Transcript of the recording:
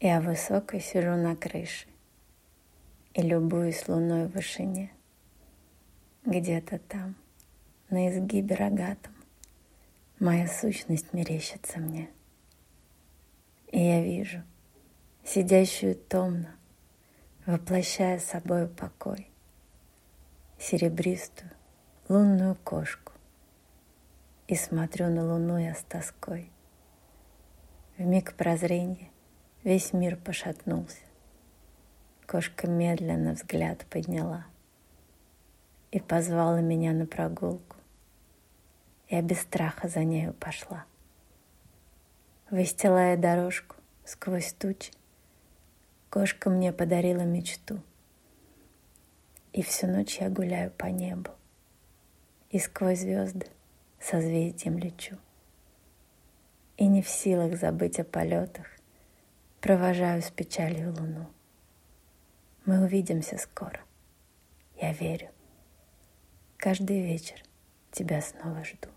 Я высоко сижу на крыше и любуюсь луной в вышине. Где-то там, на изгибе рогатом, моя сущность мерещится мне. И я вижу, сидящую томно, воплощая собой покой, серебристую лунную кошку, и смотрю на луну я с тоской. В миг прозрения Весь мир пошатнулся. Кошка медленно взгляд подняла и позвала меня на прогулку. Я без страха за нею пошла. Выстилая дорожку сквозь тучи, кошка мне подарила мечту. И всю ночь я гуляю по небу, и сквозь звезды созвездием лечу. И не в силах забыть о полетах, провожаю с печалью луну. Мы увидимся скоро. Я верю. Каждый вечер тебя снова жду.